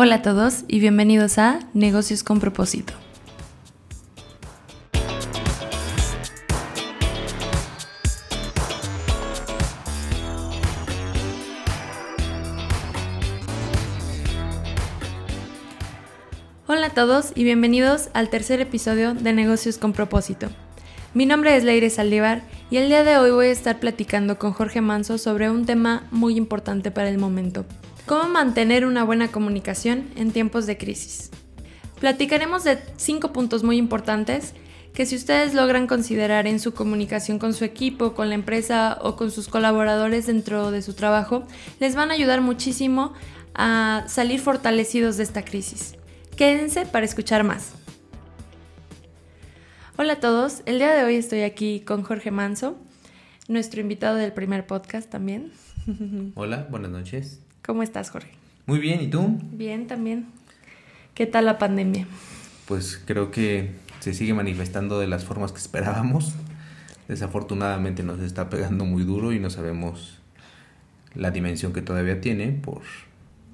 Hola a todos y bienvenidos a Negocios con propósito. Hola a todos y bienvenidos al tercer episodio de Negocios con propósito. Mi nombre es Leire Saldívar y el día de hoy voy a estar platicando con Jorge Manso sobre un tema muy importante para el momento, ¿Cómo mantener una buena comunicación en tiempos de crisis? Platicaremos de cinco puntos muy importantes que si ustedes logran considerar en su comunicación con su equipo, con la empresa o con sus colaboradores dentro de su trabajo, les van a ayudar muchísimo a salir fortalecidos de esta crisis. Quédense para escuchar más. Hola a todos, el día de hoy estoy aquí con Jorge Manso, nuestro invitado del primer podcast también. Hola, buenas noches. ¿Cómo estás, Jorge? Muy bien, ¿y tú? Bien, también. ¿Qué tal la pandemia? Pues creo que se sigue manifestando de las formas que esperábamos. Desafortunadamente nos está pegando muy duro y no sabemos la dimensión que todavía tiene por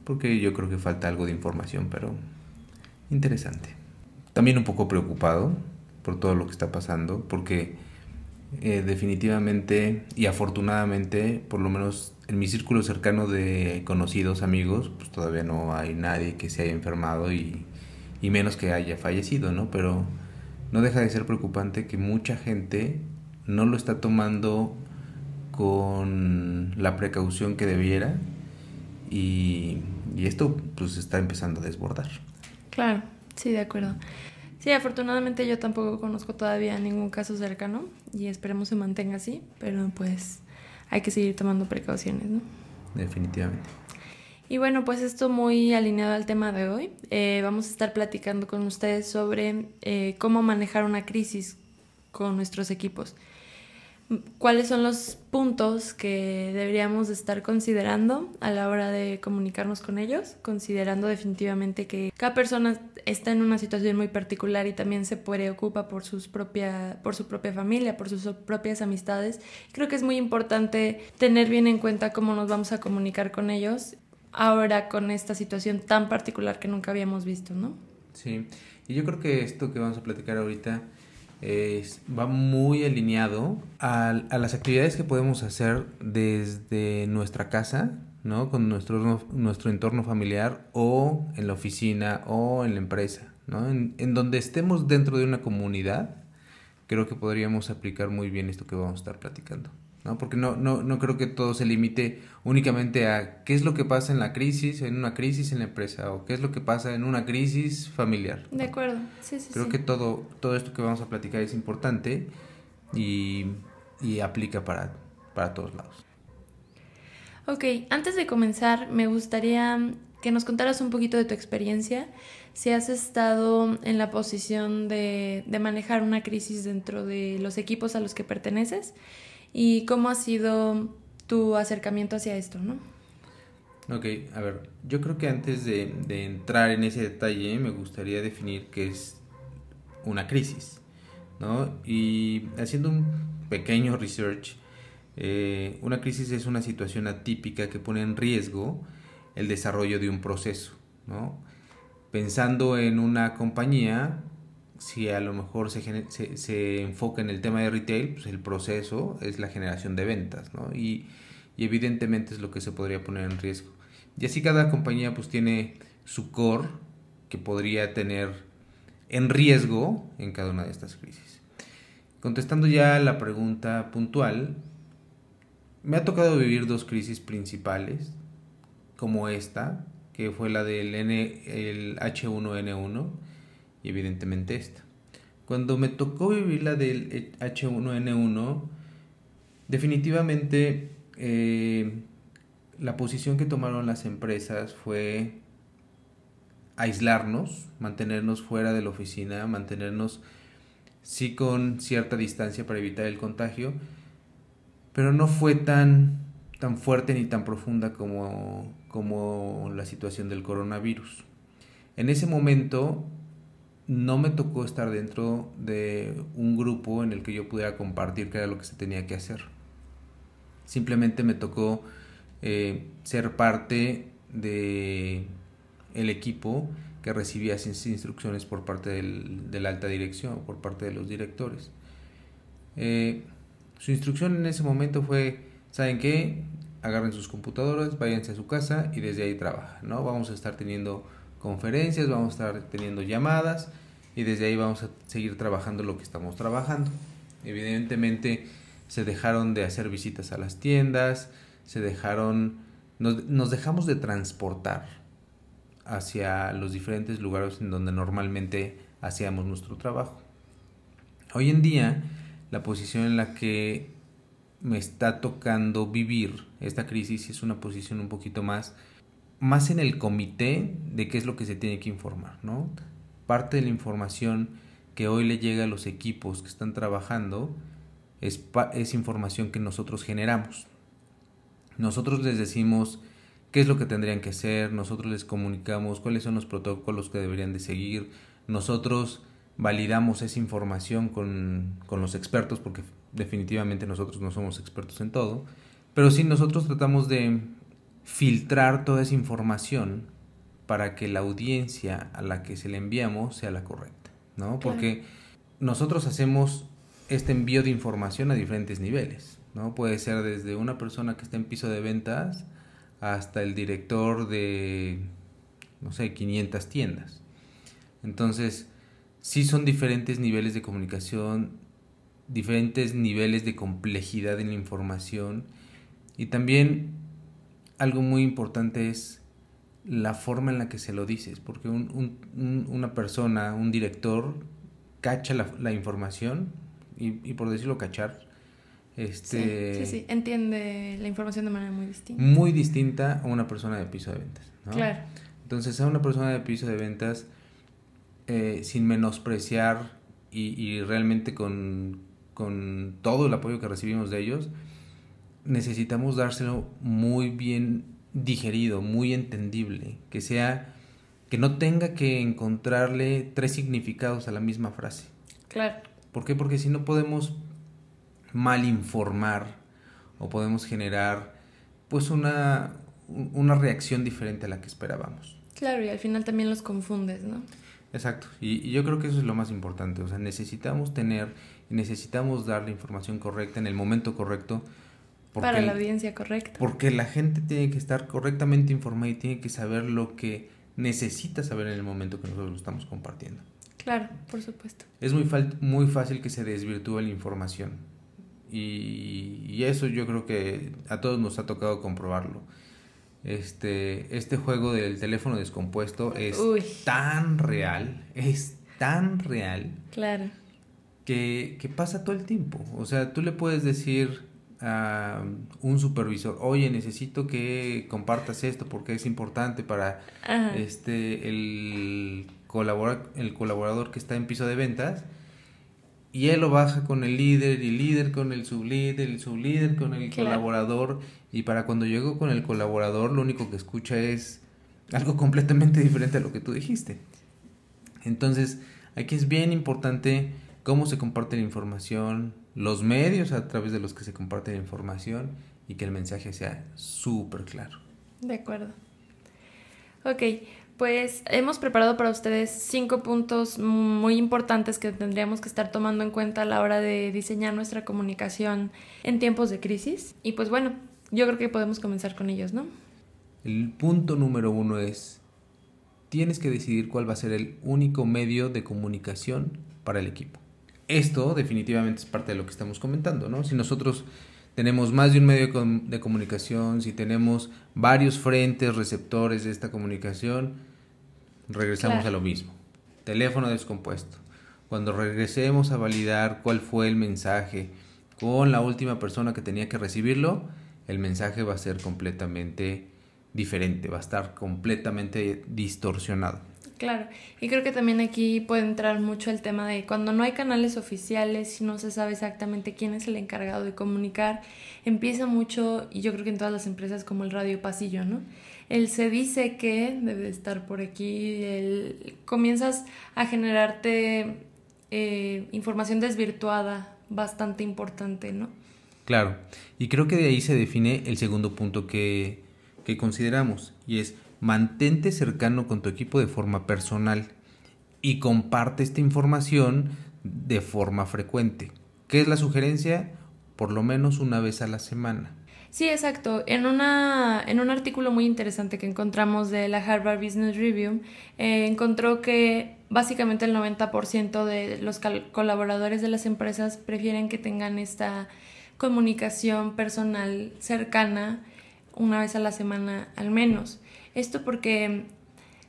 porque yo creo que falta algo de información, pero interesante. También un poco preocupado por todo lo que está pasando, porque eh, definitivamente y afortunadamente, por lo menos en mi círculo cercano de conocidos, amigos, pues todavía no hay nadie que se haya enfermado y, y menos que haya fallecido, ¿no? Pero no deja de ser preocupante que mucha gente no lo está tomando con la precaución que debiera y, y esto pues está empezando a desbordar. Claro, sí, de acuerdo. Sí, afortunadamente yo tampoco conozco todavía ningún caso cercano y esperemos se mantenga así, pero pues hay que seguir tomando precauciones, ¿no? Definitivamente. Y bueno, pues esto muy alineado al tema de hoy. Eh, vamos a estar platicando con ustedes sobre eh, cómo manejar una crisis con nuestros equipos cuáles son los puntos que deberíamos estar considerando a la hora de comunicarnos con ellos, considerando definitivamente que cada persona está en una situación muy particular y también se preocupa por, sus propia, por su propia familia, por sus propias amistades. Creo que es muy importante tener bien en cuenta cómo nos vamos a comunicar con ellos ahora con esta situación tan particular que nunca habíamos visto, ¿no? Sí, y yo creo que esto que vamos a platicar ahorita va muy alineado a, a, las actividades que podemos hacer desde nuestra casa, ¿no? Con nuestro, nuestro entorno familiar o en la oficina o en la empresa, ¿no? En, en donde estemos dentro de una comunidad, creo que podríamos aplicar muy bien esto que vamos a estar platicando. ¿No? Porque no, no, no creo que todo se limite únicamente a qué es lo que pasa en la crisis, en una crisis en la empresa, o qué es lo que pasa en una crisis familiar. De acuerdo, sí, sí. Creo que todo, todo esto que vamos a platicar es importante y, y aplica para, para todos lados. Ok, antes de comenzar, me gustaría que nos contaras un poquito de tu experiencia, si has estado en la posición de, de manejar una crisis dentro de los equipos a los que perteneces y cómo ha sido tu acercamiento hacia esto, ¿no? Ok, a ver, yo creo que antes de, entrar en ese detalle me gustaría definir qué es una crisis, ¿no? Y haciendo un pequeño research, eh, una crisis es una situación atípica que pone en riesgo el desarrollo de un proceso, ¿no? Pensando en una compañía, si a lo mejor se, se, se, enfoca en el tema de retail, pues el proceso es la generación de ventas, ¿no? Y, y, evidentemente es lo que se podría poner en riesgo. Y así cada compañía pues tiene su core que podría tener en riesgo en cada una de estas crisis. Contestando ya la pregunta puntual, me ha tocado vivir dos crisis principales, como esta, que fue la del N, el H1N1, y evidentemente esta. Cuando me tocó vivir la del H1N1, definitivamente eh, la posición que tomaron las empresas fue aislarnos, mantenernos fuera de la oficina, mantenernos sí con cierta distancia para evitar el contagio, pero no fue tan, tan fuerte ni tan profunda como, como la situación del coronavirus. En ese momento no me tocó estar dentro de un grupo en el que yo pudiera compartir qué era lo que se tenía que hacer. Simplemente me tocó eh, ser parte de el equipo que recibía instrucciones por parte del, de la alta dirección, por parte de los directores. Eh, su instrucción en ese momento fue, ¿saben qué? Agarren sus computadoras, váyanse a su casa y desde ahí trabajan, ¿no? Vamos a estar teniendo conferencias, vamos a estar teniendo llamadas y desde ahí vamos a seguir trabajando lo que estamos trabajando. Evidentemente se dejaron de hacer visitas a las tiendas, se dejaron, nos, nos dejamos de transportar hacia los diferentes lugares en donde normalmente hacíamos nuestro trabajo. Hoy en día, la posición en la que me está tocando vivir esta crisis es una posición un poquito más más en el comité de qué es lo que se tiene que informar, ¿no? Parte de la información que hoy le llega a los equipos que están trabajando es, información que nosotros generamos. Nosotros les decimos qué es lo que tendrían que hacer, nosotros les comunicamos cuáles son los protocolos que deberían de seguir, nosotros validamos esa información con, con los expertos, porque definitivamente nosotros no somos expertos en todo, pero sí nosotros tratamos de filtrar toda esa información para que la audiencia a la que se le enviamos sea la correcta, ¿no? Porque nosotros hacemos este envío de información a diferentes niveles, ¿no? Puede ser desde una persona que está en piso de ventas hasta el director de, no sé, 500 tiendas. Entonces, sí son diferentes niveles de comunicación, diferentes niveles de complejidad en la información y también algo muy importante es la forma en la que se lo dices, porque un, un, una persona, un director, cacha la, la información y, y, por decirlo cachar, este... Sí, sí, sí, entiende la información de manera muy distinta. Muy distinta a una persona de piso de ventas. ¿no? Claro. Entonces a una persona de piso de ventas, eh, sin menospreciar y, y realmente con, con todo el apoyo que recibimos de ellos, necesitamos dárselo muy bien digerido, muy entendible, que sea que no tenga que encontrarle tres significados a la misma frase. Claro. ¿Por qué? Porque si no podemos mal informar o podemos generar pues una, una reacción diferente a la que esperábamos. Claro, y al final también los confundes, ¿no? Exacto, y, y, yo creo que eso es lo más importante, o sea, necesitamos tener, necesitamos dar la información correcta en el momento correcto, Para la audiencia correcta. Porque la gente tiene que estar correctamente informada y tiene que saber lo que necesita saber en el momento que nosotros lo estamos compartiendo. Claro, por supuesto. Es muy, muy fácil que se desvirtúe la información. Y, y, eso yo creo que a todos nos ha tocado comprobarlo. Este, este juego del teléfono descompuesto es Uy. tan real, es tan real. Claro. Que, que pasa todo el tiempo. O sea, tú le puedes decir a un supervisor, oye, necesito que compartas esto porque es importante para Ajá. este el, colabora, el colaborador que está en piso de ventas y él lo baja con el líder y el líder con el sublíder, el sublíder con el Claro. colaborador y para cuando llegó con el colaborador lo único que escucha es algo completamente diferente a lo que tú dijiste. Entonces, aquí es bien importante cómo se comparte la información, los medios a través de los que se comparte la información y que el mensaje sea súper claro. De acuerdo. Ok, pues hemos preparado para ustedes cinco puntos muy importantes que tendríamos que estar tomando en cuenta a la hora de diseñar nuestra comunicación en tiempos de crisis. Y pues bueno, yo creo que podemos comenzar con ellos, ¿no? El punto número uno es, tienes que decidir cuál va a ser el único medio de comunicación para el equipo. Esto definitivamente es parte de lo que estamos comentando, ¿no? Si nosotros tenemos más de un medio de comunicación, si tenemos varios frentes receptores de esta comunicación, regresamos Claro. a lo mismo. Teléfono descompuesto. Cuando regresemos a validar cuál fue el mensaje con la última persona que tenía que recibirlo, el mensaje va a ser completamente diferente, va a estar completamente distorsionado. Claro, y creo que también aquí puede entrar mucho el tema de cuando no hay canales oficiales y no se sabe exactamente quién es el encargado de comunicar, empieza mucho, y yo creo que en todas las empresas como el radio pasillo, ¿no? El se dice que debe estar por aquí, el, comienzas a generarte eh, información desvirtuada bastante importante, ¿no? Claro, y creo que de ahí se define el segundo punto que, que consideramos, y es mantente cercano con tu equipo de forma personal y comparte esta información de forma frecuente. ¿Qué es la sugerencia? Por lo menos una vez a la semana. Sí, exacto. En, una, en un artículo muy interesante que encontramos de la Harvard Business Review, eh, encontró que básicamente el 90% de los colaboradores de las empresas prefieren que tengan esta comunicación personal cercana una vez a la semana al menos. Esto porque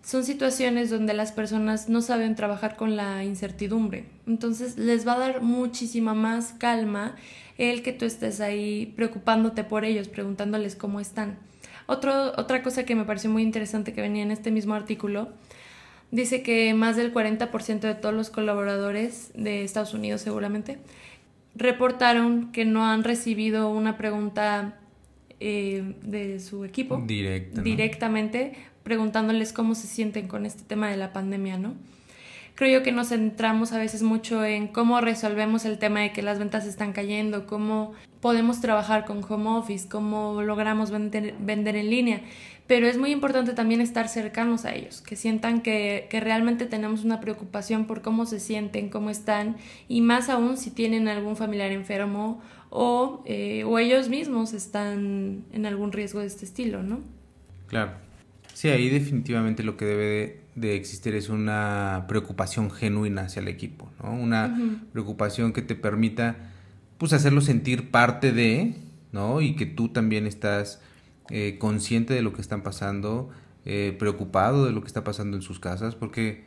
son situaciones donde las personas no saben trabajar con la incertidumbre. Entonces les va a dar muchísima más calma el que tú estés ahí preocupándote por ellos, preguntándoles cómo están. otra cosa que me pareció muy interesante que venía en este mismo artículo, dice que más del 40% de todos los colaboradores de Estados Unidos seguramente reportaron que no han recibido una pregunta eh, de su equipo directamente preguntándoles cómo se sienten con este tema de la pandemia, ¿no? Creo yo que nos centramos a veces mucho en cómo resolvemos el tema de que las ventas están cayendo, cómo podemos trabajar con home office, cómo logramos vender, vender en línea, pero es muy importante también estar cercanos a ellos, que sientan que, que, realmente tenemos una preocupación por cómo se sienten, cómo están, y más aún si tienen algún familiar enfermo o, eh, o ellos mismos están en algún riesgo de este estilo, ¿no? Claro. Sí, ahí definitivamente lo que debe de, existir es una preocupación genuina hacia el equipo, ¿no? Una preocupación que te permita, pues, hacerlo sentir parte de, ¿no? Y que tú también estás eh, consciente de lo que están pasando, eh, preocupado de lo que está pasando en sus casas, porque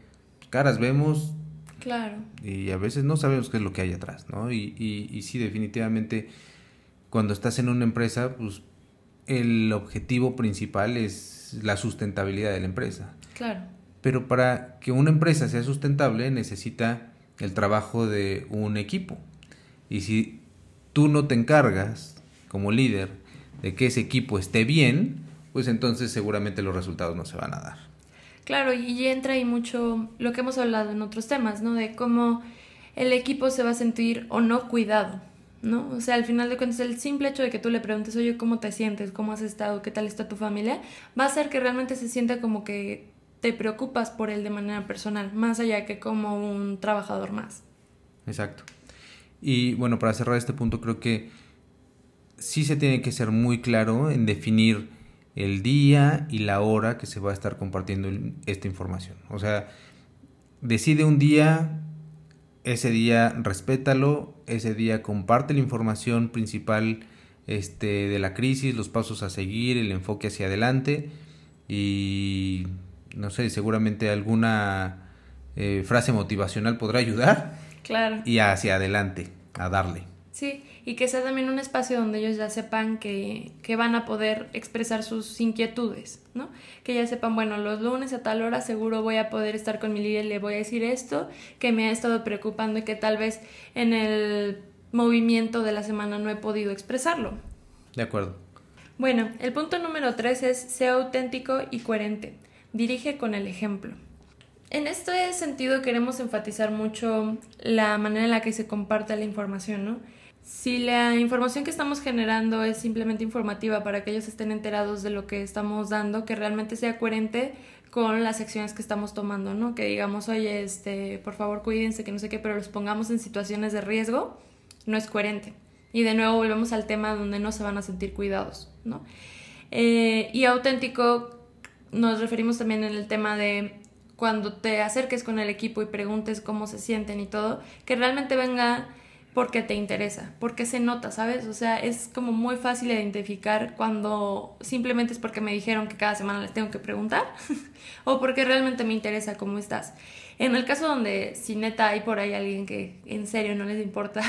caras vemos, Claro. Y a veces no sabemos qué es lo que hay atrás, ¿no? Y, y, y, sí, definitivamente, cuando estás en una empresa, pues el objetivo principal es la sustentabilidad de la empresa. Claro. Pero para que una empresa sea sustentable necesita el trabajo de un equipo. Y si tú no te encargas como líder de que ese equipo esté bien, pues entonces seguramente los resultados no se van a dar. Claro, y entra ahí mucho lo que hemos hablado en otros temas, ¿no? De cómo el equipo se va a sentir o no cuidado. ¿no? O sea, al final de cuentas, el simple hecho de que tú le preguntes, oye, ¿cómo te sientes? ¿Cómo has estado? ¿Qué tal está tu familia? Va a hacer que realmente se sienta como que te preocupas por él de manera personal, más allá que como un trabajador más. Exacto. Y bueno, para cerrar este punto, creo que sí se tiene que ser muy claro en definir el día y la hora que se va a estar compartiendo esta información. O sea, decide un día ese día respétalo, ese día comparte la información principal este, de la crisis, los pasos a seguir, el enfoque hacia adelante y no sé, seguramente alguna eh, frase motivacional podrá ayudar. Claro. Y hacia adelante, a darle. Sí, y que sea también un espacio donde ellos ya sepan que, que, van a poder expresar sus inquietudes, ¿no? Que ya sepan, bueno, los lunes a tal hora seguro voy a poder estar con mi líder y le voy a decir esto que me ha estado preocupando y que tal vez en el movimiento de la semana no he podido expresarlo. De acuerdo. Bueno, el punto número tres es sea auténtico y coherente. Dirige con el ejemplo. En este sentido queremos enfatizar mucho la manera en la que se comparte la información, ¿no? Si la información que estamos generando es simplemente informativa para que ellos estén enterados de lo que estamos dando, que realmente sea coherente con las acciones que estamos tomando, ¿no? Que digamos, oye, este, por favor cuídense, que no sé qué, pero los pongamos en situaciones de riesgo, no es coherente. Y de nuevo volvemos al tema donde no se van a sentir cuidados, ¿no? Eh, y auténtico nos referimos también en el tema de cuando te acerques con el equipo y preguntes cómo se sienten y todo, que realmente venga porque te interesa, porque se nota, ¿sabes? O sea, es como muy fácil identificar cuando simplemente es porque me dijeron que cada semana les tengo que preguntar o porque realmente me interesa cómo estás. En el caso donde si neta hay por ahí alguien que en serio no les importa,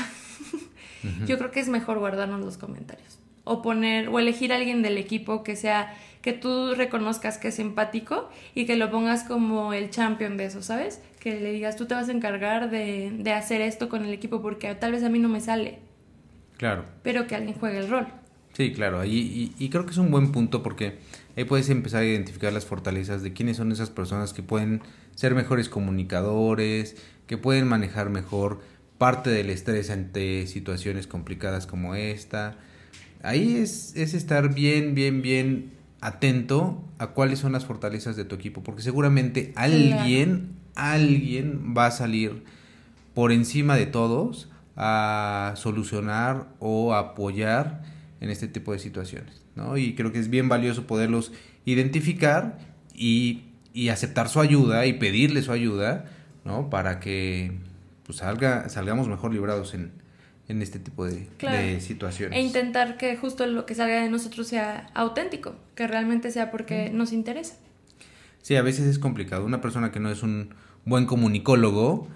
yo creo que es mejor guardarnos los comentarios o poner o elegir a alguien del equipo que sea que tú reconozcas que es empático y que lo pongas como el champion de eso, ¿sabes? Que le digas, tú te vas a encargar de, de hacer esto con el equipo porque tal vez a mí no me sale. Claro. Pero que alguien juegue el rol. Sí, claro, y, y, creo que es un buen punto porque ahí puedes empezar a identificar las fortalezas de quiénes son esas personas que pueden ser mejores comunicadores, que pueden manejar mejor parte del estrés ante situaciones complicadas como esta. Ahí es, es estar bien, bien, bien atento a cuáles son las fortalezas de tu equipo, porque seguramente alguien, alguien va a salir por encima de todos a solucionar o apoyar en este tipo de situaciones, ¿no? Y creo que es bien valioso poderlos identificar y, aceptar su ayuda y pedirle su ayuda, ¿no? Para que pues, salga, salgamos mejor librados en, en este tipo de, situaciones. E intentar que justo lo que salga de nosotros sea auténtico, que realmente sea porque nos interesa. Sí, a veces es complicado. Una persona que no es un buen comunicólogo,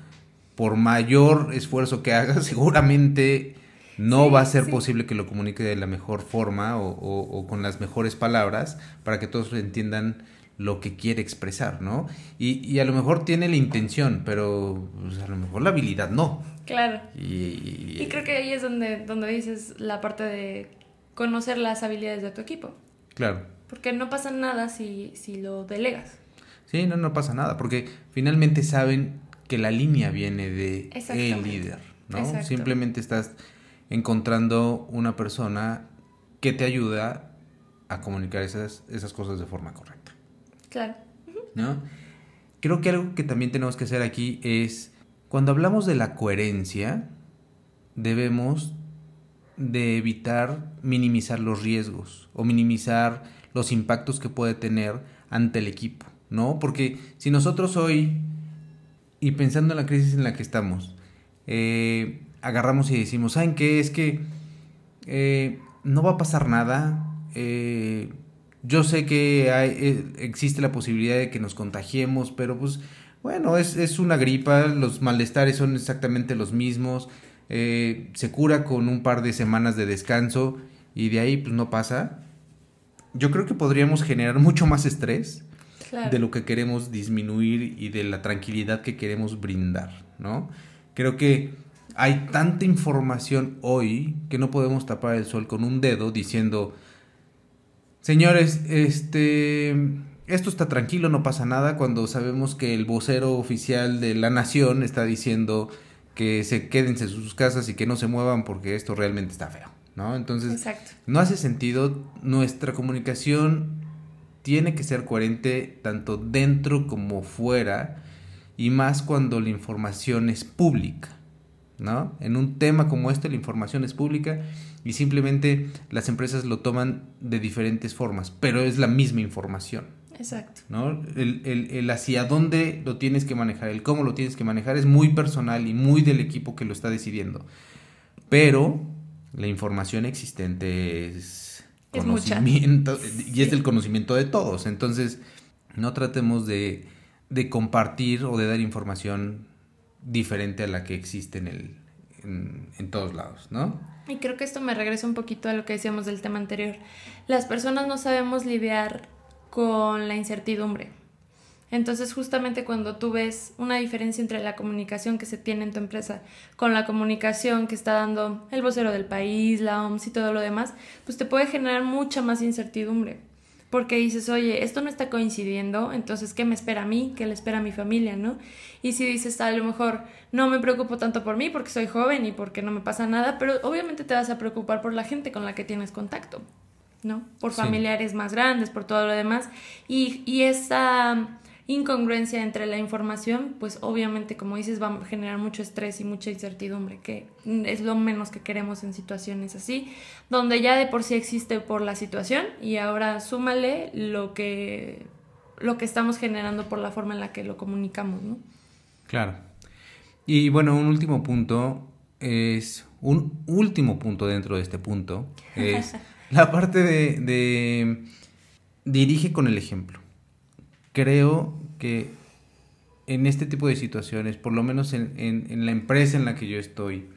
por mayor esfuerzo que haga, seguramente no va a ser posible que lo comunique de la mejor forma o, con las mejores palabras para que todos entiendan lo que quiere expresar, ¿no? Y, a lo mejor tiene la intención, pero pues, a lo mejor la habilidad no. Claro. Y, creo que ahí es donde, donde dices la parte de conocer las habilidades de tu equipo. Claro. Porque no pasa nada si, si lo delegas. Sí, no, no pasa nada, porque finalmente saben que la línea viene de el líder, ¿no? Simplemente estás encontrando una persona que te ayuda a comunicar esas, esas cosas de forma correcta. Claro. ¿No? Creo que algo que también tenemos que hacer aquí es, cuando hablamos de la coherencia, debemos de evitar minimizar los riesgos o minimizar los impactos que puede tener ante el equipo, ¿no? Porque si nosotros hoy, y pensando en la crisis en la que estamos, eh, agarramos y decimos, ¿saben qué? Es que eh, no va a pasar nada, eh, yo sé que hay, existe la posibilidad de que nos contagiemos, pero pues bueno, es, es una gripa, los malestares son exactamente los mismos, eh, se cura con un par de semanas de descanso y de ahí pues no pasa. Yo creo que podríamos generar mucho más estrés de lo que queremos disminuir y de la tranquilidad que queremos brindar, ¿no? Creo que hay tanta información hoy que no podemos tapar el sol con un dedo diciendo Señores, este, esto está tranquilo, no pasa nada cuando sabemos que el vocero oficial de la nación está diciendo que se quédense en sus casas y que no se muevan porque esto realmente está feo, ¿no? Entonces, no hace sentido, nuestra comunicación tiene que ser coherente tanto dentro como fuera y más cuando la información es pública, ¿no? En un tema como este la información es pública y simplemente las empresas lo toman de diferentes formas, pero es la misma información. Exacto. ¿no? El, el, hacia dónde lo tienes que manejar, el cómo lo tienes que manejar es muy personal y muy del equipo que lo está decidiendo. Pero la información existente es, conocimiento y es del conocimiento de todos. Entonces, no tratemos de, de, compartir o de dar información diferente a la que existe en, el, en, en todos lados, ¿no? Y creo que esto me regresa un poquito a lo que decíamos del tema anterior. Las personas no sabemos lidiar con la incertidumbre. Entonces, justamente cuando tú ves una diferencia entre la comunicación que se tiene en tu empresa con la comunicación que está dando el vocero del país, la OMS y todo lo demás, pues te puede generar mucha más incertidumbre porque dices, oye, esto no está coincidiendo, entonces, ¿qué me espera a mí? ¿Qué le espera a mi familia? ¿no? Y si dices, a lo mejor no me preocupo tanto por mí porque soy joven y porque no me pasa nada, pero obviamente te vas a preocupar por la gente con la que tienes contacto, ¿no? Por familiares más grandes, por todo lo demás. Y, y esa incongruencia entre la información, pues obviamente, como dices, va a generar mucho estrés y mucha incertidumbre, que es lo menos que queremos en situaciones así, donde ya de por sí existe por la situación y ahora súmale lo que, lo que estamos generando por la forma en la que lo comunicamos, ¿no? Claro. Y bueno, un último punto es, un último punto dentro de este punto, es la parte de, de dirige con el ejemplo creo que en este tipo de situaciones, por lo menos en, la empresa en la que yo estoy,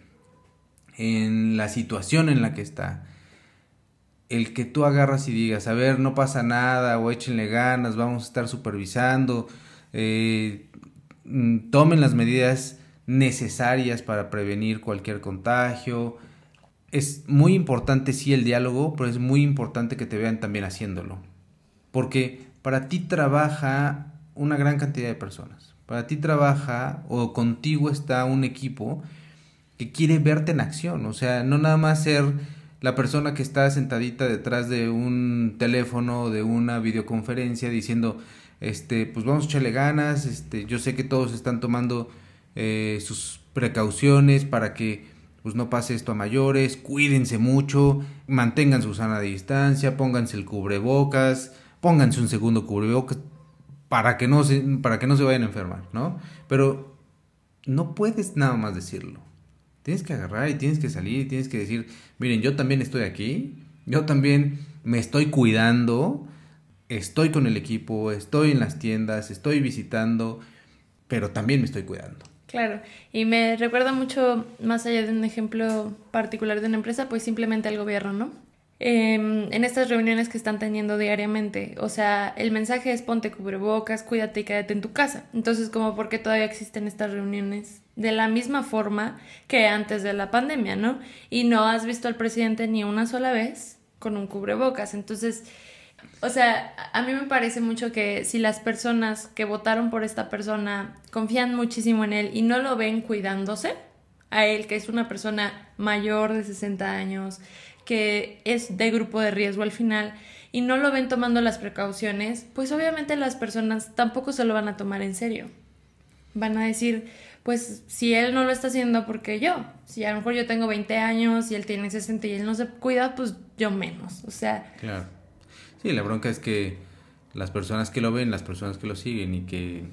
en la situación en la que está, el que tú agarras y digas, a ver, no pasa nada, o échenle ganas, vamos a estar supervisando, eh, mm, tomen las medidas necesarias para prevenir cualquier contagio. Es muy importante, sí, el diálogo, pero es muy importante que te vean también haciéndolo. Porque para ti trabaja una gran cantidad de personas. Para ti trabaja o contigo está un equipo que quiere verte en acción. O sea, no nada más ser la persona que está sentadita detrás de un teléfono, de una videoconferencia, diciendo, este, pues vamos a echarle ganas, este, yo sé que todos están tomando eh, sus precauciones para que pues no pase esto a mayores, cuídense mucho, mantengan su sana distancia, pónganse el cubrebocas, pónganse un segundo cubrebocas para que no se, para que no se vayan a enfermar, ¿no? Pero no puedes nada más decirlo. Tienes que agarrar y tienes que salir y tienes que decir, miren, yo también estoy aquí, yo también me estoy cuidando, estoy con el equipo, estoy en las tiendas, estoy visitando, pero también me estoy cuidando. Claro, y me recuerda mucho, más allá de un ejemplo particular de una empresa, pues simplemente el gobierno, ¿no? Em, en estas reuniones que están teniendo diariamente, o sea, el mensaje es ponte cubrebocas, cuídate y quédate en tu casa. Entonces, como por qué todavía existen estas reuniones de la misma forma que antes de la pandemia, ¿no? Y no has visto al presidente ni una sola vez con un cubrebocas. Entonces, o sea, a mí me parece mucho que si las personas que votaron por esta persona confían muchísimo en él y no lo ven cuidándose, a él que es una persona mayor de 60 años, que es de grupo de riesgo al final, y no lo ven tomando las precauciones, pues obviamente las personas tampoco se lo van a tomar en serio. Van a decir, pues si él no lo está haciendo, porque yo? Si a lo mejor yo tengo 20 años y él tiene 60 y él no se cuida, pues yo menos. O sea, claro Sí, la bronca es que las personas que lo ven, las personas que lo siguen y que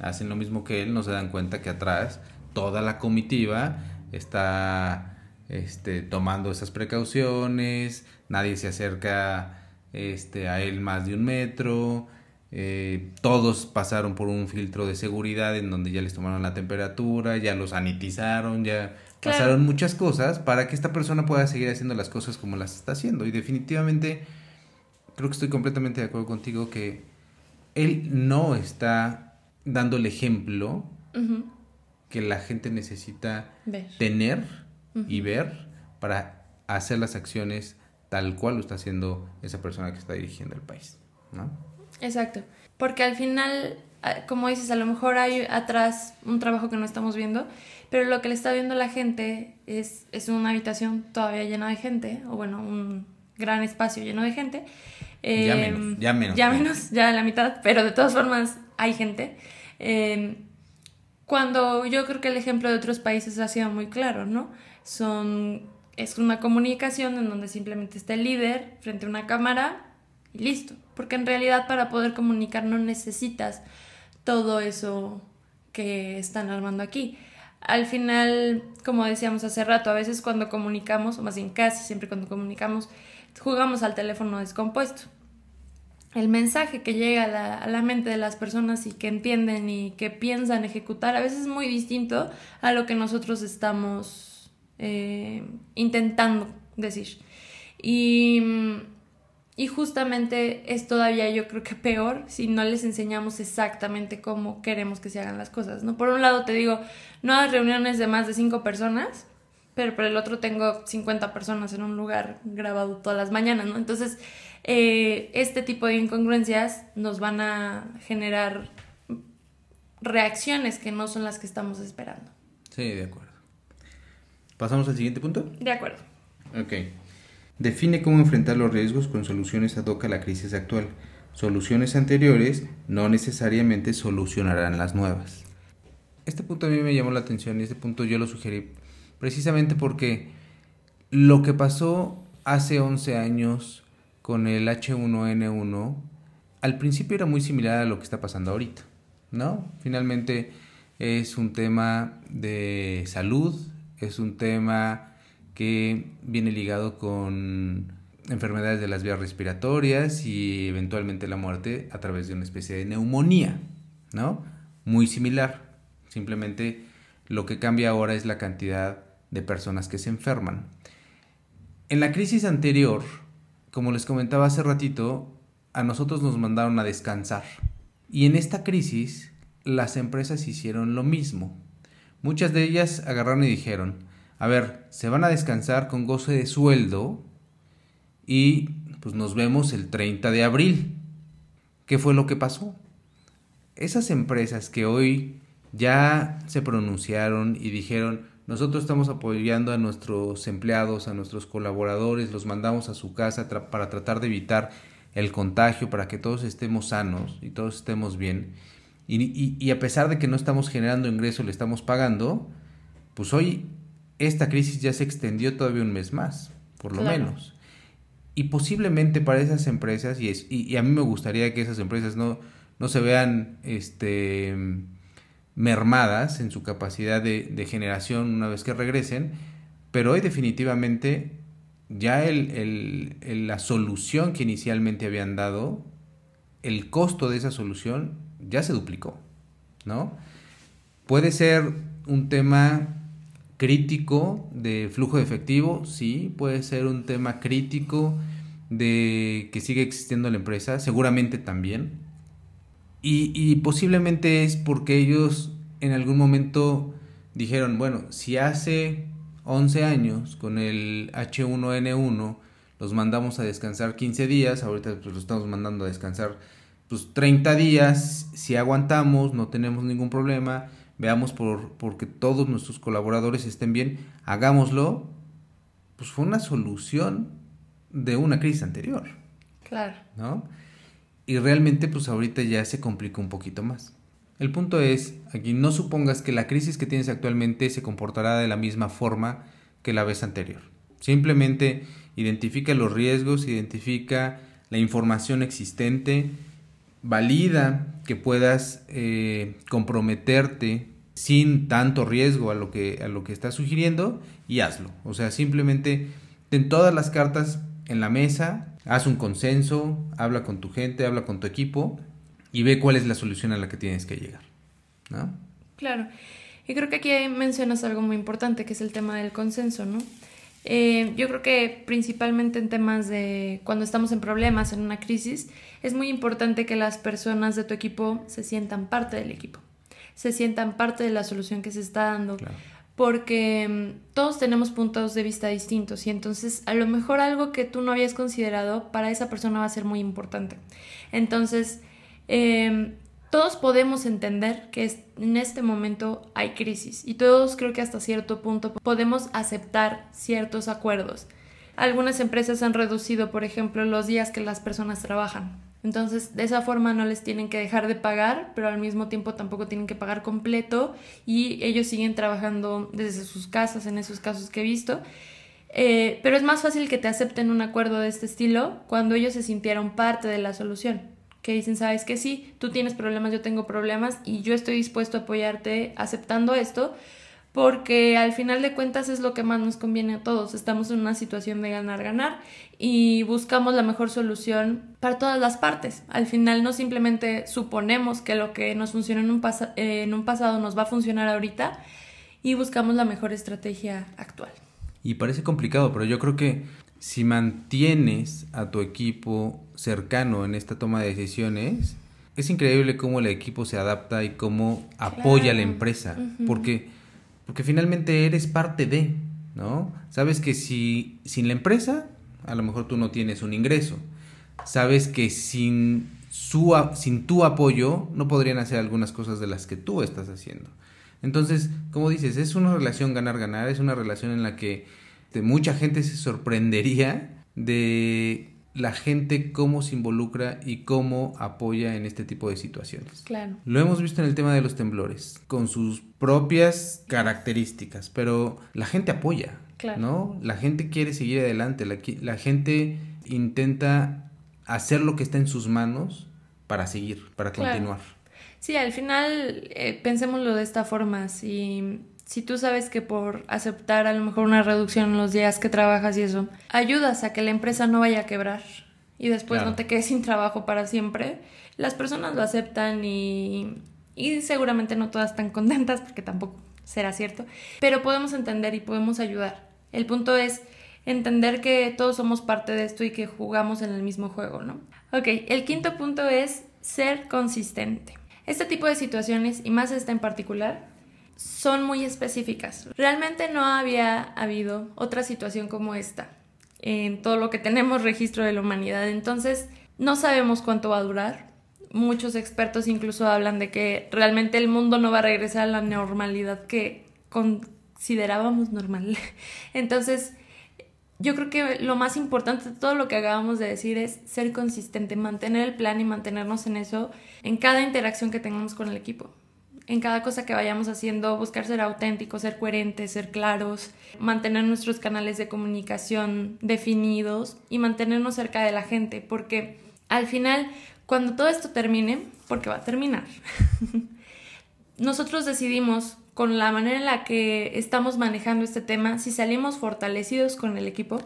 hacen lo mismo que él, no se dan cuenta que atrás toda la comitiva está este, tomando esas precauciones, nadie se acerca este, a él más de un metro, eh, todos pasaron por un filtro de seguridad en donde ya les tomaron la temperatura, ya los sanitizaron, ya pasaron muchas cosas para que esta persona pueda seguir haciendo las cosas como las está haciendo. Y definitivamente creo que estoy completamente de acuerdo contigo que él no está dando el ejemplo que la gente necesita tener y ver para hacer las acciones tal cual lo está haciendo esa persona que está dirigiendo el país, ¿no? Exacto, porque al final, como dices, a lo mejor hay atrás un trabajo que no estamos viendo, pero lo que le está viendo la gente es, es una habitación todavía llena de gente, o bueno, un gran espacio lleno de gente, ya menos, em, ya menos. Ya menos, ya la mitad, pero de todas formas hay gente. Em, cuando yo creo que el ejemplo de otros países ha sido muy claro, ¿no? Son, es una comunicación en donde simplemente está el líder frente a una cámara y listo. Porque en realidad para poder comunicar no necesitas todo eso que están armando aquí. Al final, como decíamos hace rato, a veces cuando comunicamos, o más bien casi siempre cuando comunicamos, jugamos al teléfono descompuesto. El mensaje que llega a la, mente de las personas y que entienden y que piensan ejecutar a veces es muy distinto a lo que nosotros estamos eh, intentando decir. Y, y justamente es todavía yo creo que peor si no les enseñamos exactamente cómo queremos que se hagan las cosas, ¿no? Por un lado te digo, no hay reuniones de más de cinco personas, pero por el otro tengo 50 personas en un lugar grabado todas las mañanas, ¿no? Entonces, eh, este tipo de incongruencias nos van a generar reacciones que no son las que estamos esperando. Sí, de acuerdo. ¿Pasamos al siguiente punto? De acuerdo. Ok. Define cómo enfrentar los riesgos con soluciones ad hoc a la crisis actual. Soluciones anteriores no necesariamente solucionarán las nuevas. Este punto a mí me llamó la atención y este punto yo lo sugerí precisamente porque lo que pasó hace 11 años con el H1N1 al principio era muy similar a lo que está pasando ahorita, ¿no? Finalmente es un tema de salud, es un tema que viene ligado con enfermedades de las vías respiratorias y eventualmente la muerte a través de una especie de neumonía, ¿no? Muy similar. Simplemente lo que cambia ahora es la cantidad de personas que se enferman. En la crisis anterior, como les comentaba hace ratito, a nosotros nos mandaron a descansar. Y en esta crisis, las empresas hicieron lo mismo. Muchas de ellas agarraron y dijeron, a ver, se van a descansar con goce de sueldo y pues nos vemos el 30 de abril. ¿Qué fue lo que pasó? Esas empresas que hoy ya se pronunciaron y dijeron, nosotros estamos apoyando a nuestros empleados, a nuestros colaboradores, los mandamos a su casa para tratar de evitar el contagio, para que todos estemos sanos y todos estemos bien. Y, a pesar de que no estamos generando ingresos, le estamos pagando, pues hoy esta crisis ya se extendió todavía un mes más, por lo menos. Y posiblemente para esas empresas, y, es, y, a mí me gustaría que esas empresas no, no se vean este, mermadas en su capacidad de, de generación una vez que regresen, pero hoy definitivamente ya el, el, la solución que inicialmente habían dado, el costo de esa solución ya se duplicó, ¿no? Puede ser un tema crítico de flujo de efectivo, sí, puede ser un tema crítico de que sigue existiendo la empresa, seguramente también. Y, posiblemente es porque ellos en algún momento dijeron, bueno, si hace 11 años con el H1N1 los mandamos a descansar 15 días, ahorita pues los estamos mandando a descansar pues 30 días, si aguantamos, no tenemos ningún problema, veamos por porque todos nuestros colaboradores estén bien, hagámoslo, pues fue una solución de una crisis anterior. Claro. ¿No? Y realmente pues ahorita ya se complica un poquito más. El punto es, aquí no supongas que la crisis que tienes actualmente se comportará de la misma forma que la vez anterior. Simplemente identifica los riesgos, identifica la información existente, valida que puedas eh, comprometerte sin tanto riesgo a lo que a lo que estás sugiriendo y hazlo. O sea, simplemente ten todas las cartas en la mesa, haz un consenso, habla con tu gente, habla con tu equipo y ve cuál es la solución a la que tienes que llegar. ¿no? Claro. Y creo que aquí mencionas algo muy importante, que es el tema del consenso, ¿no? Eh, yo creo que principalmente en temas de cuando estamos en problemas, en una crisis, es muy importante que las personas de tu equipo se sientan parte del equipo, se sientan parte de la solución que se está dando. Porque mm, todos tenemos puntos de vista distintos y entonces a lo mejor algo que tú no habías considerado para esa persona va a ser muy importante. Entonces, Em, todos podemos entender que en este momento hay crisis y todos creo que hasta cierto punto podemos aceptar ciertos acuerdos. Algunas empresas han reducido, por ejemplo, los días que las personas trabajan. Entonces, de esa forma no les tienen que dejar de pagar, pero al mismo tiempo tampoco tienen que pagar completo y ellos siguen trabajando desde sus casas en esos casos que he visto. Eh, pero es más fácil que te acepten un acuerdo de este estilo cuando ellos se sintieron parte de la solución que dicen, sabes que sí, tú tienes problemas, yo tengo problemas y yo estoy dispuesto a apoyarte aceptando esto, porque al final de cuentas es lo que más nos conviene a todos. Estamos en una situación de ganar-ganar y buscamos la mejor solución para todas las partes. Al final no simplemente suponemos que lo que nos funcionó en un, en un pasado nos va a funcionar ahorita y buscamos la mejor estrategia actual. Y parece complicado, pero yo creo que si mantienes a tu equipo cercano en esta toma de decisiones, es increíble cómo el equipo se adapta y cómo apoya a la empresa, porque, porque finalmente eres parte de, ¿no? Sabes que si sin la empresa, a lo mejor tú no tienes un ingreso. Sabes que sin, su, sin tu apoyo no podrían hacer algunas cosas de las que tú estás haciendo. Entonces, como dices, es una relación ganar-ganar, es una relación en la que este, mucha gente se sorprendería de la gente cómo se involucra y cómo apoya en este tipo de situaciones. Claro. Lo hemos visto en el tema de los temblores, con sus propias características, pero la gente apoya, claro. ¿no? La gente quiere seguir adelante, la, la, gente intenta hacer lo que está en sus manos para seguir, para continuar. Sí, al final eh, pensémoslo de esta forma, si si tú sabes que por aceptar a lo mejor una reducción en los días que trabajas y eso, ayudas a que la empresa no vaya a quebrar y después no te quedes sin trabajo para siempre, las personas lo aceptan y, y seguramente no todas están contentas porque tampoco será cierto, pero podemos entender y podemos ayudar. El punto es entender que todos somos parte de esto y que jugamos en el mismo juego, ¿no? Ok, el quinto punto es ser consistente. Este tipo de situaciones, y más esta en particular, son muy específicas. Realmente no había habido otra situación como esta en todo lo que tenemos registro de la humanidad. Entonces, no sabemos cuánto va a durar. Muchos expertos incluso hablan de que realmente el mundo no va a regresar a la normalidad que considerábamos normal. Entonces, yo creo que lo más importante de todo lo que acabamos de decir es ser consistente, mantener el plan y mantenernos en eso en cada interacción que tengamos con el equipo. En cada cosa que vayamos haciendo, buscar ser auténticos, ser coherentes, ser claros, mantener nuestros canales de comunicación definidos y mantenernos cerca de la gente, porque al final, cuando todo esto termine, porque va a terminar, nosotros decidimos con la manera en la que estamos manejando este tema, si salimos fortalecidos con el equipo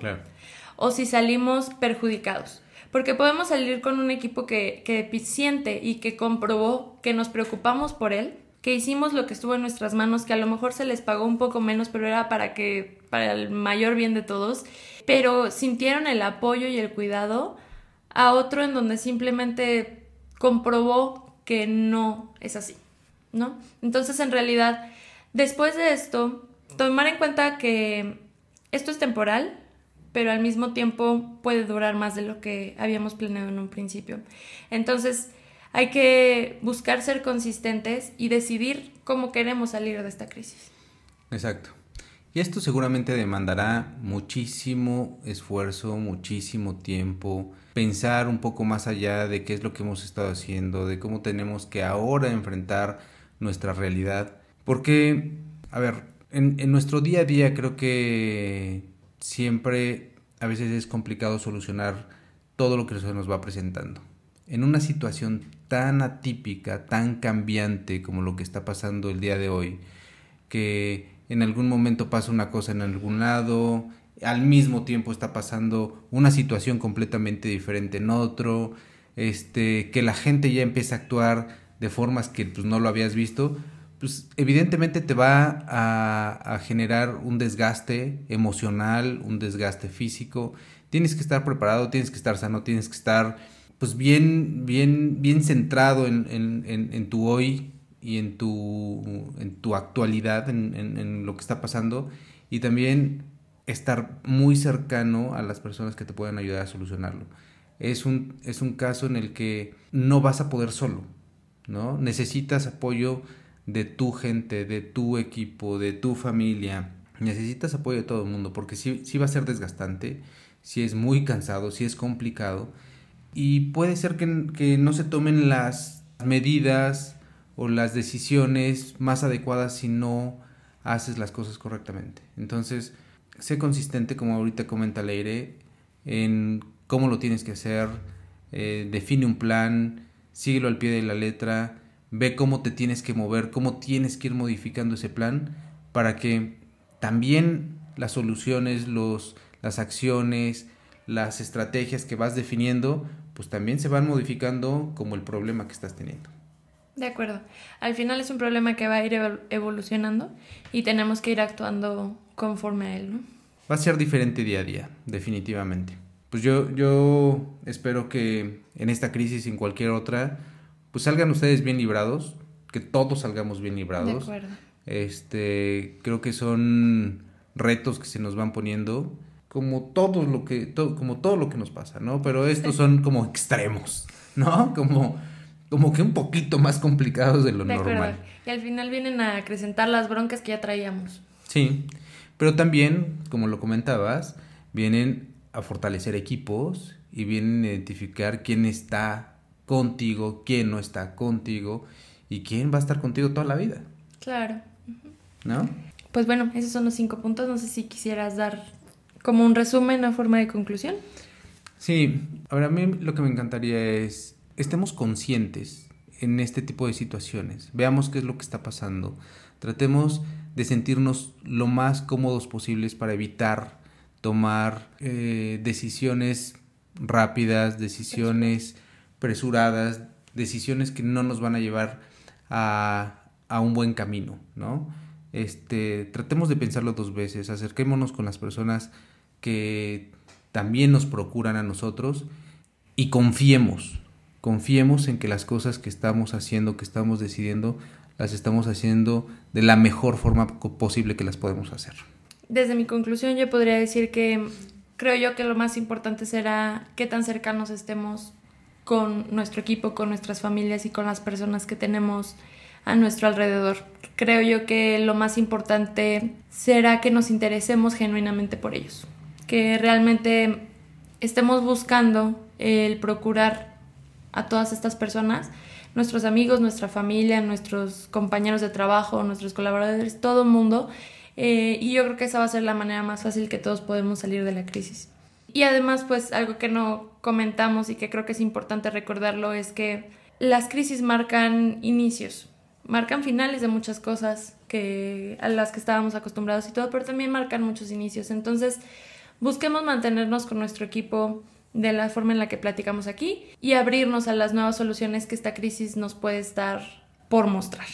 o si salimos perjudicados. Porque podemos salir con un equipo que, que siente y que comprobó que nos preocupamos por él, que hicimos lo que estuvo en nuestras manos, que a lo mejor se les pagó un poco menos, pero era para que, para el mayor bien de todos, pero sintieron el apoyo y el cuidado a otro en donde simplemente comprobó que no es así, ¿no? Entonces, en realidad, Después de esto, tomar en cuenta que esto es temporal, pero al mismo tiempo puede durar más de lo que habíamos planeado en un principio. Entonces, hay que buscar ser consistentes y decidir cómo queremos salir de esta crisis. Exacto. Y esto seguramente demandará muchísimo esfuerzo, muchísimo tiempo, pensar un poco más allá de qué es lo que hemos estado haciendo, de cómo tenemos que ahora enfrentar nuestra realidad porque, a ver, en, nuestro día a día creo que siempre a veces es complicado solucionar todo lo que se nos va presentando. En una situación tan atípica, tan cambiante como lo que está pasando el día de hoy, que en algún momento pasa una cosa en algún lado, al mismo tiempo está pasando una situación completamente diferente en otro, este, que la gente ya empieza a actuar de formas que pues, no lo habías visto, pues evidentemente te va a, generar un desgaste emocional, un desgaste físico. Tienes que estar preparado, tienes que estar sano, tienes que estar pues bien, bien, bien centrado en, tu hoy y en tu, en tu actualidad, en, lo que está pasando y también estar muy cercano a las personas que te pueden ayudar a solucionarlo. Es un, es un caso en el que no vas a poder solo, ¿no? Necesitas apoyo de tu gente, de tu equipo, de tu familia. Necesitas apoyo de todo el mundo porque sí, va a ser desgastante, si es muy cansado, si es complicado y puede ser que, que no se tomen las medidas o las decisiones más adecuadas si no haces las cosas correctamente. Entonces, sé consistente, como ahorita comenta Leire, en cómo lo tienes que hacer, eh, define un plan, síguelo al pie de la letra, ve cómo te tienes que mover, cómo tienes que ir modificando ese plan para que también las soluciones, los, las acciones, las estrategias que vas definiendo, pues también se van modificando como el problema que estás teniendo. De acuerdo. Al final es un problema que va a ir evolucionando y tenemos que ir actuando conforme a él, ¿no? Va a ser diferente día a día, definitivamente. Pues yo, yo espero que en esta crisis y en cualquier otra, pues salgan ustedes bien librados, que todos salgamos bien librados. De acuerdo. Este, creo que son retos que se nos van poniendo como todo lo que todo, como todo lo que nos pasa, ¿no? Pero estos son como extremos, ¿no? Como como que un poquito más complicados de lo normal. Y al final vienen a acrecentar las broncas que ya traíamos. Sí, pero también, como lo comentabas, vienen a fortalecer equipos y vienen a identificar quién está contigo, quién no está contigo y quién va a estar contigo toda la vida. Claro. ¿No? Pues bueno, esos son los cinco puntos. No sé si quisieras dar como un resumen a forma de conclusión. Sí, ahora a mí lo que me encantaría es, estemos conscientes en este tipo de situaciones, veamos qué es lo que está pasando, tratemos de sentirnos lo más cómodos posibles para evitar tomar eh, decisiones rápidas, decisiones apresuradas, decisiones que no nos van a llevar a, a un buen camino, ¿no? Este, tratemos de pensarlo dos veces, acerquémonos con las personas que también nos procuran a nosotros y confiemos, confiemos en que las cosas que estamos haciendo, que estamos decidiendo, las estamos haciendo de la mejor forma posible que las podemos hacer. Desde mi conclusión yo podría decir que creo yo que lo más importante será qué tan cercanos estemos con nuestro equipo, con nuestras familias y con las personas que tenemos a nuestro alrededor. creo yo que lo más importante será que nos interesemos genuinamente por ellos, realmente estemos buscando el procurar a todas estas personas, nuestros amigos, nuestra familia, nuestros compañeros de trabajo, nuestros colaboradores, todo el mundo. Eh, y yo creo que esa va a ser la manera más fácil que todos podemos salir de la crisis. Y además, pues algo que no comentamos y que creo que es importante recordarlo es que las crisis marcan inicios, marcan finales de muchas cosas que, a las que estábamos acostumbrados y todo, pero también marcan muchos inicios. Entonces, busquemos mantenernos con nuestro equipo de la forma en la que platicamos aquí y abrirnos a las nuevas soluciones que esta crisis nos puede estar por mostrar.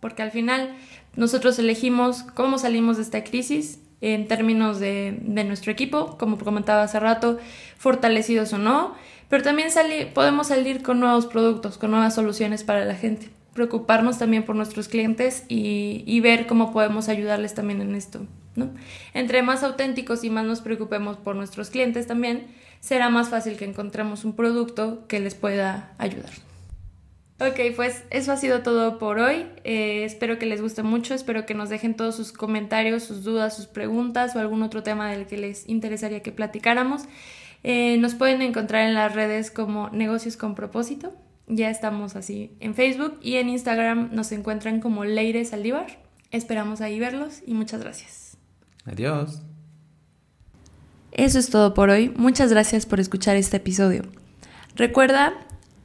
Porque al final nosotros elegimos cómo salimos de esta crisis en términos de, nuestro equipo, como comentaba hace rato, fortalecidos o no, pero también podemos salir con nuevos productos, con nuevas soluciones para la gente, preocuparnos también por nuestros clientes y, ver cómo podemos ayudarles también en esto. ¿no? Entre más auténticos y más nos preocupemos por nuestros clientes también, será más fácil que encontremos un producto que les pueda ayudar. Ok, pues eso ha sido todo por hoy. Eh, espero que les guste mucho, espero que nos dejen todos sus comentarios, sus dudas, sus preguntas o algún otro tema del que les interesaría que platicáramos. Eh, nos pueden encontrar en las redes como Negocios con Propósito. Ya estamos así en Facebook y en Instagram nos encuentran como Leire Saldívar. Esperamos ahí verlos y muchas gracias. Adiós. Eso es todo por hoy. Muchas gracias por escuchar este episodio. Recuerda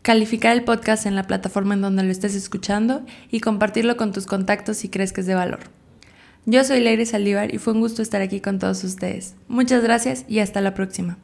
calificar el podcast en la plataforma en donde lo estés escuchando y compartirlo con tus contactos si crees que es de valor. Yo soy Leire Saldívar y fue un gusto estar aquí con todos ustedes. Muchas gracias y hasta la próxima.